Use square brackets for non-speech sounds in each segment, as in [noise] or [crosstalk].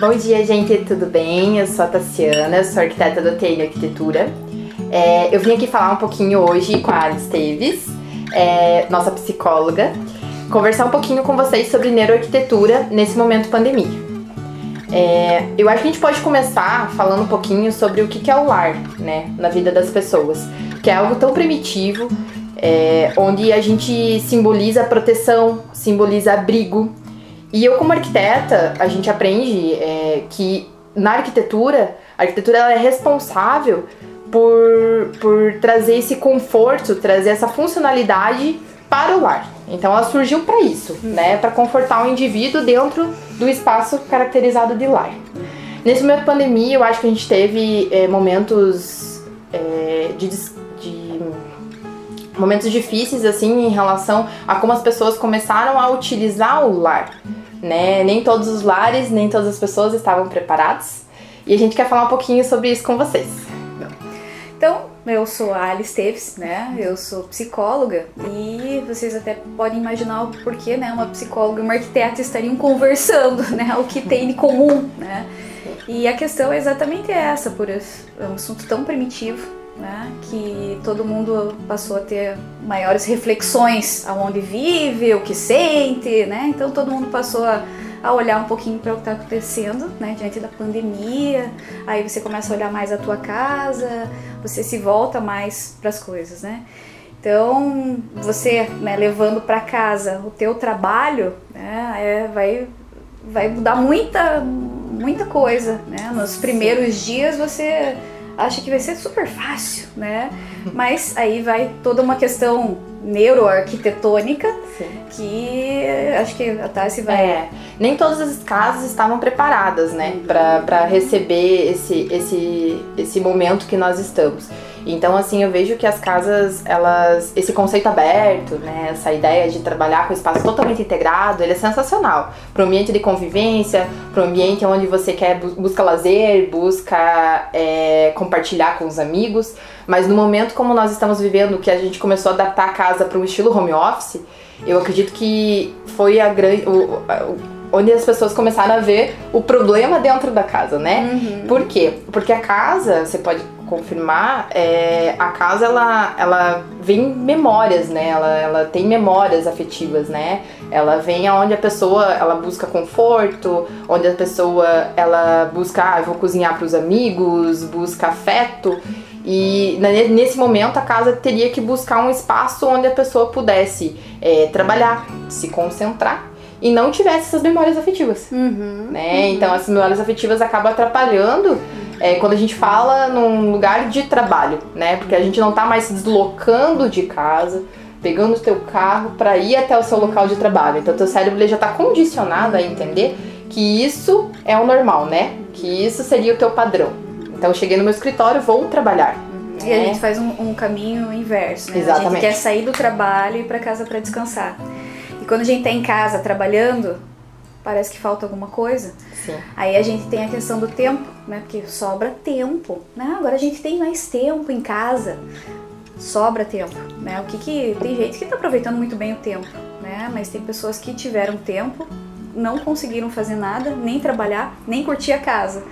Bom dia, gente, tudo bem? Eu sou a Tassiana, sou arquiteta do TI Arquitetura. É, eu vim aqui falar um pouquinho hoje com a Alice Esteves, é, nossa psicóloga, conversar um pouquinho com vocês sobre neuroarquitetura nesse momento pandemia. É, eu acho que a gente pode começar falando um pouquinho sobre o que é o lar, né, na vida das pessoas, que é algo tão primitivo, é, onde a gente simboliza proteção, simboliza abrigo, e eu, como arquiteta, a gente aprende é, que na arquitetura, a arquitetura ela é responsável por, por trazer esse conforto, trazer essa funcionalidade para o lar. Então ela surgiu para isso, né? Para confortar o indivíduo dentro do espaço caracterizado de lar. Nesse momento de pandemia, eu acho que a gente teve é, momentos é, de, de momentos difíceis assim em relação a como as pessoas começaram a utilizar o lar né? Nem todos os lares, nem todas as pessoas estavam preparados. E a gente quer falar um pouquinho sobre isso com vocês. Então, eu sou a Alice Teves, né? Eu sou psicóloga e vocês até podem imaginar o porquê, né? Uma psicóloga e uma arquiteta estariam conversando, né? O que tem de comum, né? E a questão é exatamente essa, por é um assunto tão primitivo, né? Que todo mundo passou a ter maiores reflexões aonde vive, o que sente, né? Então todo mundo passou a, a olhar um pouquinho para o que está acontecendo, né? Diante da pandemia, aí você começa a olhar mais a tua casa, você se volta mais para as coisas, né? Então você, né, levando para casa o teu trabalho, né? É, vai vai mudar muita muita coisa, né? Nos primeiros dias você acha que vai ser super fácil, né? Mas aí vai toda uma questão neuroarquitetônica que acho que a Tassi vai. É, nem todas as casas estavam preparadas, né, para receber esse, esse, esse momento que nós estamos. Então, assim, eu vejo que as casas, elas, esse conceito aberto, né, essa ideia de trabalhar com espaço totalmente integrado, ele é sensacional. Para o ambiente de convivência, para o ambiente onde você quer busca lazer, busca é, compartilhar com os amigos. Mas no momento como nós estamos vivendo, que a gente começou a adaptar a casa para um estilo home office, eu acredito que foi a grande onde as pessoas começaram a ver o problema dentro da casa, né? Uhum. Por quê? Porque a casa, você pode confirmar, é, a casa ela, ela vem memórias, né? Ela, ela tem memórias afetivas, né? Ela vem aonde a pessoa ela busca conforto, onde a pessoa ela busca, ah, vou cozinhar para os amigos, busca afeto. E nesse momento a casa teria que buscar um espaço onde a pessoa pudesse é, trabalhar, se concentrar e não tivesse essas memórias afetivas. Uhum, né? Uhum. Então as memórias afetivas acabam atrapalhando é, quando a gente fala num lugar de trabalho, né? Porque a gente não tá mais se deslocando de casa, pegando o teu carro para ir até o seu local de trabalho. Então teu cérebro já tá condicionado a entender que isso é o normal, né? Que isso seria o teu padrão. Então eu cheguei no meu escritório, vou trabalhar. E a gente faz um, um caminho inverso, né? Exatamente. A gente quer sair do trabalho e ir para casa para descansar quando a gente tá em casa trabalhando, parece que falta alguma coisa. Sim. Aí a gente tem a questão do tempo, né? Porque sobra tempo, né? Agora a gente tem mais tempo em casa. Sobra tempo, né? O que que tem gente que tá aproveitando muito bem o tempo, né? Mas tem pessoas que tiveram tempo, não conseguiram fazer nada, nem trabalhar, nem curtir a casa,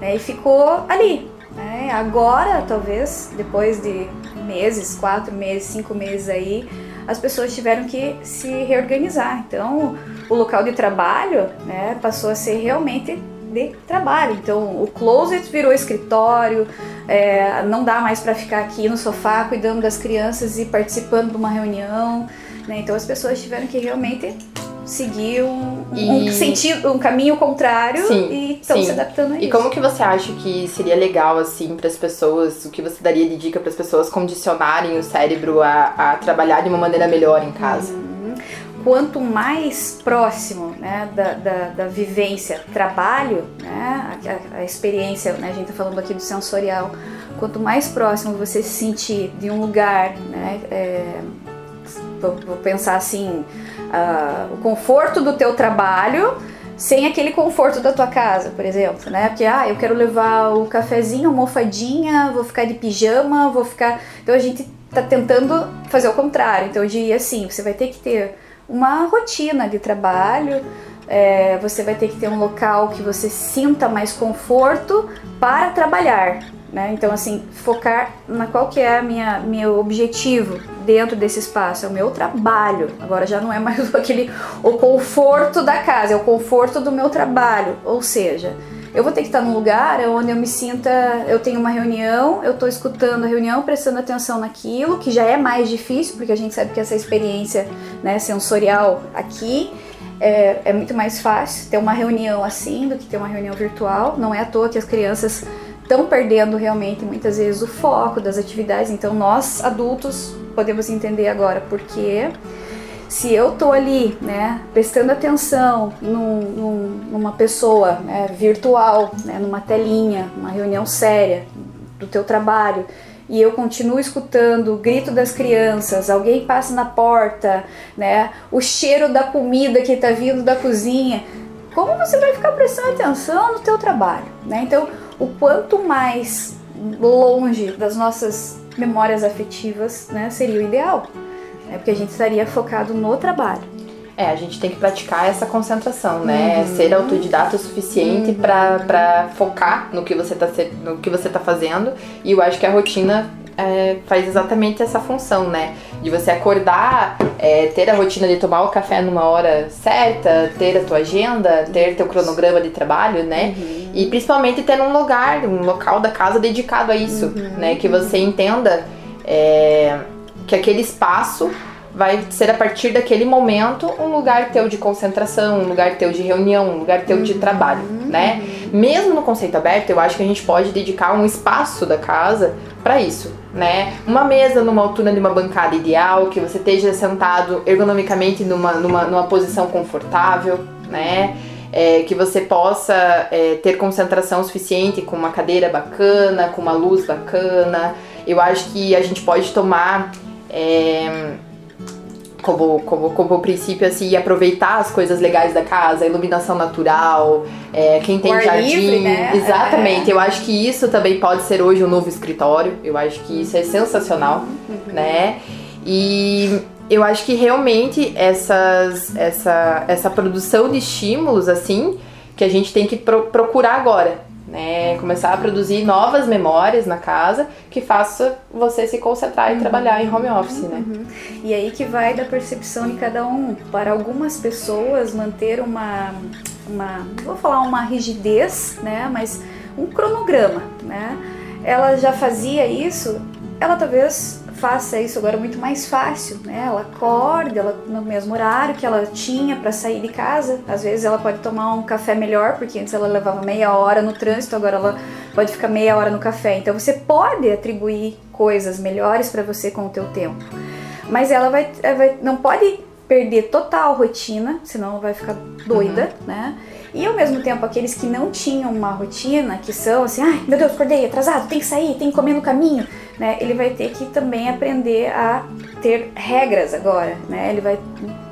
né? E ficou ali. Né? Agora, talvez, depois de meses, quatro meses, cinco meses aí, as pessoas tiveram que se reorganizar. Então, o local de trabalho né, passou a ser realmente de trabalho. Então, o closet virou escritório, é, não dá mais para ficar aqui no sofá cuidando das crianças e participando de uma reunião. Né? Então, as pessoas tiveram que realmente seguir um, e... um sentido, um caminho contrário sim, e estão se adaptando a isso. E como que você acha que seria legal assim para as pessoas, o que você daria de dica para as pessoas condicionarem o cérebro a, a, trabalhar de uma maneira melhor em casa? Uhum. Quanto mais próximo né, da, da, da vivência, trabalho, né, a, a, experiência, né, a gente está falando aqui do sensorial, quanto mais próximo você se sentir de um lugar, né, é, vou, vou pensar assim, uh, o conforto do teu trabalho sem aquele conforto da tua casa, por exemplo, né? Porque ah, eu quero levar o cafezinho, almofadinha, vou ficar de pijama, vou ficar. Então a gente tá tentando fazer o contrário. Então diria assim, você vai ter que ter uma rotina de trabalho, é, você vai ter que ter um local que você sinta mais conforto para trabalhar. Né? Então, assim, focar na qual que é a minha meu objetivo dentro desse espaço, é o meu trabalho. Agora já não é mais [laughs] aquele o conforto da casa, é o conforto do meu trabalho. Ou seja, eu vou ter que estar num lugar onde eu me sinta, eu tenho uma reunião, eu estou escutando a reunião, prestando atenção naquilo, que já é mais difícil, porque a gente sabe que essa experiência né, sensorial aqui é, é muito mais fácil ter uma reunião assim do que ter uma reunião virtual. Não é à toa que as crianças estão perdendo realmente muitas vezes o foco das atividades. Então nós adultos podemos entender agora porque se eu tô ali, né, prestando atenção num, num, numa pessoa né, virtual, né, numa telinha, uma reunião séria do teu trabalho, e eu continuo escutando o grito das crianças, alguém passa na porta, né, o cheiro da comida que está vindo da cozinha, como você vai ficar prestando atenção no teu trabalho, né? Então, o quanto mais longe das nossas memórias afetivas, né, seria o ideal, né? Porque a gente estaria focado no trabalho. É, a gente tem que praticar essa concentração, né? Uhum. Ser autodidata o suficiente uhum. para focar no que você está no que você tá fazendo. E eu acho que a rotina é, faz exatamente essa função, né? De você acordar, é, ter a rotina de tomar o café numa hora certa, ter a tua agenda, ter teu cronograma de trabalho, né? Uhum. E principalmente ter um lugar, um local da casa dedicado a isso, uhum. né? Que você entenda é, que aquele espaço vai ser a partir daquele momento um lugar teu de concentração, um lugar teu de reunião, um lugar teu de trabalho, uhum. né? Mesmo no conceito aberto, eu acho que a gente pode dedicar um espaço da casa para isso, né? Uma mesa numa altura de uma bancada ideal, que você esteja sentado ergonomicamente numa, numa, numa posição confortável, né? É, que você possa é, ter concentração suficiente com uma cadeira bacana, com uma luz bacana. Eu acho que a gente pode tomar é, como, como, como princípio, assim, aproveitar as coisas legais da casa, a iluminação natural, é, quem tem jardim. Livre, né? Exatamente. É. Eu acho que isso também pode ser hoje um novo escritório. Eu acho que isso é sensacional, uhum. né? E eu acho que realmente essas, essa, essa produção de estímulos, assim, que a gente tem que pro procurar agora né? Começar a produzir novas memórias na casa que faça você se concentrar e trabalhar em home office, né? Uhum. E aí que vai da percepção de cada um. Para algumas pessoas manter uma, uma, vou falar uma rigidez, né? Mas um cronograma, né? Ela já fazia isso, ela talvez faça isso agora muito mais fácil, né? Ela acorda ela, no mesmo horário que ela tinha para sair de casa. Às vezes ela pode tomar um café melhor, porque antes ela levava meia hora no trânsito, agora ela pode ficar meia hora no café. Então você pode atribuir coisas melhores para você com o teu tempo. Mas ela vai, ela vai não pode perder total rotina, senão ela vai ficar doida, uhum. né? E ao mesmo tempo, aqueles que não tinham uma rotina, que são assim, ai meu Deus, acordei atrasado, tem que sair, tem que comer no caminho, né? Ele vai ter que também aprender a ter regras agora, né? Ele vai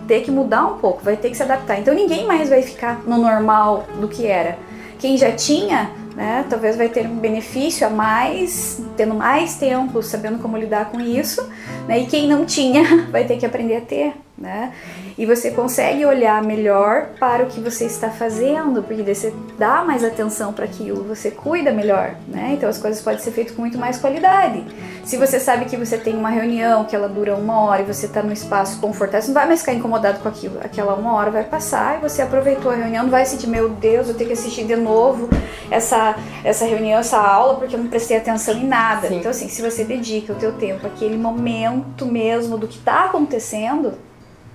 ter que mudar um pouco, vai ter que se adaptar. Então ninguém mais vai ficar no normal do que era. Quem já tinha, né, talvez vai ter um benefício a mais, tendo mais tempo, sabendo como lidar com isso, né? E quem não tinha [laughs] vai ter que aprender a ter, né? E você consegue olhar melhor para o que você está fazendo, porque você dá mais atenção para aquilo, você cuida melhor, né? Então as coisas podem ser feitas com muito mais qualidade. Se você sabe que você tem uma reunião que ela dura uma hora e você está num espaço confortável, você não vai mais ficar incomodado com aquilo. Aquela uma hora vai passar e você aproveitou a reunião, não vai sentir, meu Deus, eu tenho que assistir de novo essa, essa reunião, essa aula, porque eu não prestei atenção em nada. Sim. Então, assim, se você dedica o teu tempo àquele momento mesmo do que está acontecendo,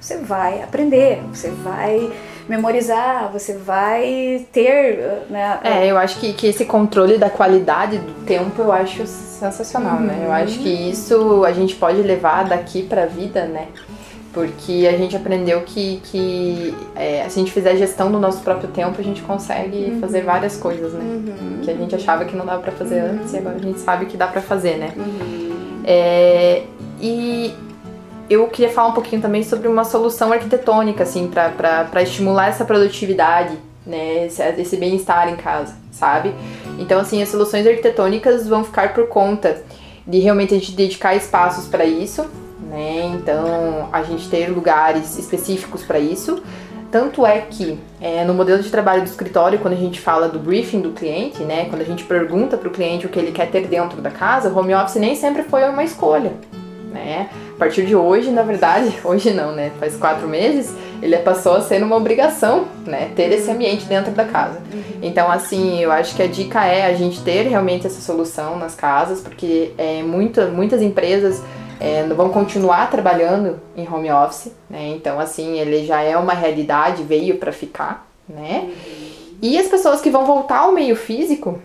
você vai aprender, você vai memorizar, você vai ter, né? É, eu acho que, que esse controle da qualidade do tempo eu acho sensacional, uhum. né? Eu acho que isso a gente pode levar daqui pra vida, né? Porque a gente aprendeu que, que é, se a gente fizer gestão do nosso próprio tempo, a gente consegue uhum. fazer várias coisas, né? Uhum. Que a gente achava que não dava para fazer uhum. antes e agora a gente sabe que dá para fazer, né? Uhum. É, e eu queria falar um pouquinho também sobre uma solução arquitetônica, assim, para estimular essa produtividade, né, esse, esse bem-estar em casa, sabe? Então, assim, as soluções arquitetônicas vão ficar por conta de realmente a gente dedicar espaços para isso, né? Então, a gente ter lugares específicos para isso, Tanto é que é, no modelo de trabalho do escritório, quando a gente fala do briefing do cliente, né, quando a gente pergunta para o cliente o que ele quer ter dentro da casa, o home office nem sempre foi uma escolha. Né? A partir de hoje, na verdade, [laughs] hoje não, né? Faz quatro meses, ele passou a ser uma obrigação, né? Ter esse ambiente dentro da casa. Uhum. Então, assim, eu acho que a dica é a gente ter realmente essa solução nas casas, porque é, muito, muitas empresas é, vão continuar trabalhando em home office, né? Então, assim, ele já é uma realidade, veio para ficar, né? E as pessoas que vão voltar ao meio físico,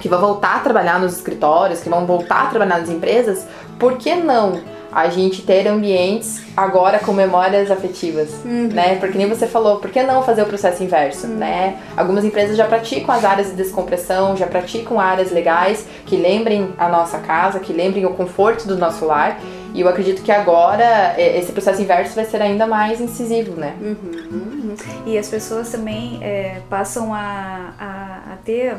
que vão voltar a trabalhar nos escritórios, que vão voltar a trabalhar nas empresas, por que não? A gente ter ambientes agora com memórias afetivas, uhum. né? Porque nem você falou, por que não fazer o processo inverso, uhum. né? Algumas empresas já praticam as áreas de descompressão, já praticam áreas legais que lembrem a nossa casa, que lembrem o conforto do nosso lar. E eu acredito que agora esse processo inverso vai ser ainda mais incisivo, né? Uhum. uhum. E as pessoas também é, passam a, a, a, ter,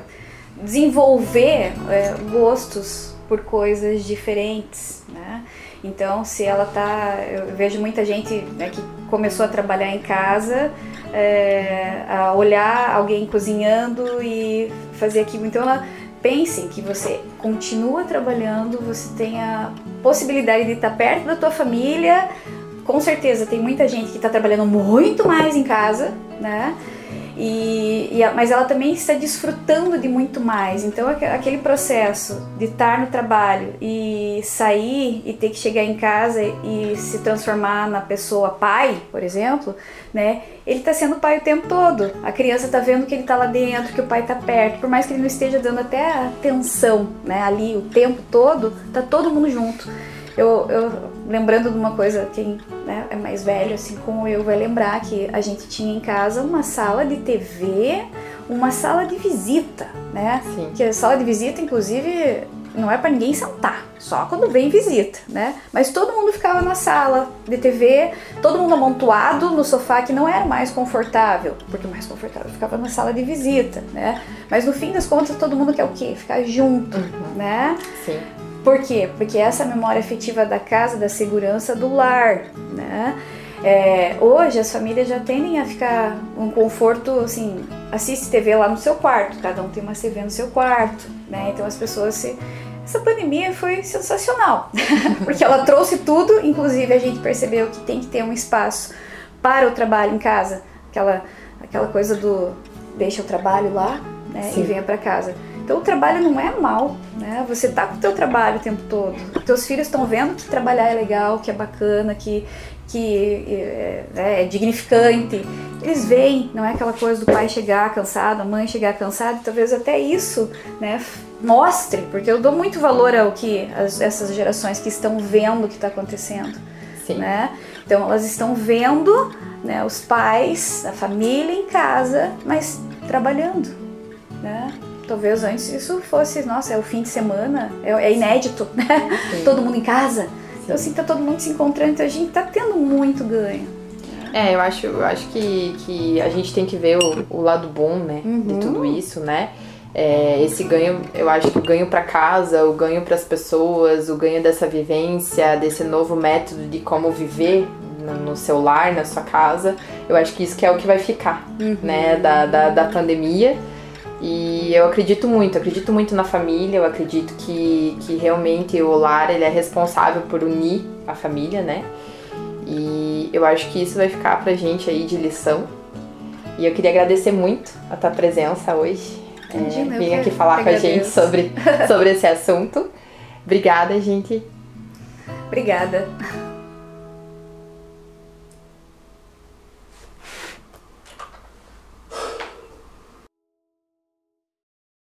desenvolver é, gostos por coisas diferentes? Então, se ela tá. Eu vejo muita gente né, que começou a trabalhar em casa, é, a olhar alguém cozinhando e fazer aquilo. Então, ela pense que você continua trabalhando, você tem a possibilidade de estar perto da tua família. Com certeza, tem muita gente que está trabalhando muito mais em casa, né? E, e, mas ela também está desfrutando de muito mais. Então, aquele processo de estar no trabalho e sair e ter que chegar em casa e se transformar na pessoa pai, por exemplo, né? Ele está sendo pai o tempo todo. A criança está vendo que ele está lá dentro, que o pai está perto, por mais que ele não esteja dando até atenção, né? Ali o tempo todo, tá todo mundo junto. Eu, eu lembrando de uma coisa, quem né, é mais velho, assim como eu, vai lembrar que a gente tinha em casa uma sala de TV, uma sala de visita, né? Sim. Que a sala de visita, inclusive, não é para ninguém sentar, só quando vem visita, né? Mas todo mundo ficava na sala de TV, todo mundo amontoado no sofá que não era mais confortável, porque o mais confortável ficava na sala de visita, né? Mas no fim das contas todo mundo quer o quê? Ficar junto, uhum. né? Sim. Por quê? Porque essa memória afetiva da casa, da segurança do lar, né? É, hoje as famílias já tendem a ficar um conforto assim, assiste TV lá no seu quarto, cada um tem uma TV no seu quarto, né? Então as pessoas se essa pandemia foi sensacional, [laughs] porque ela trouxe tudo, inclusive a gente percebeu que tem que ter um espaço para o trabalho em casa, aquela aquela coisa do deixa o trabalho lá, né, Sim. e venha para casa. Então o trabalho não é mal, né? Você tá com o teu trabalho o tempo todo. Teus filhos estão vendo que trabalhar é legal, que é bacana, que, que é, é, é dignificante. Eles veem, não é aquela coisa do pai chegar cansado, a mãe chegar cansada, talvez até isso, né? Mostre, porque eu dou muito valor ao que as, essas gerações que estão vendo o que está acontecendo, Sim. né? Então elas estão vendo, né? Os pais, a família em casa, mas trabalhando, né? Talvez antes isso fosse, nossa, é o fim de semana, é, é inédito, né? todo mundo em casa. Sim. Então, assim, tá todo mundo se encontrando, então a gente tá tendo muito ganho. É, eu acho, eu acho que, que a gente tem que ver o, o lado bom, né, uhum. de tudo isso, né? É, esse ganho, eu acho que o ganho para casa, o ganho para as pessoas, o ganho dessa vivência, desse novo método de como viver no, no seu lar, na sua casa, eu acho que isso que é o que vai ficar, uhum. né, da, da, da pandemia. E eu acredito muito, acredito muito na família, eu acredito que, que realmente o lar ele é responsável por unir a família, né? E eu acho que isso vai ficar pra gente aí de lição. E eu queria agradecer muito a tua presença hoje. Imagina, é, vim aqui falar com a gente sobre, [laughs] sobre esse assunto. Obrigada, gente. Obrigada.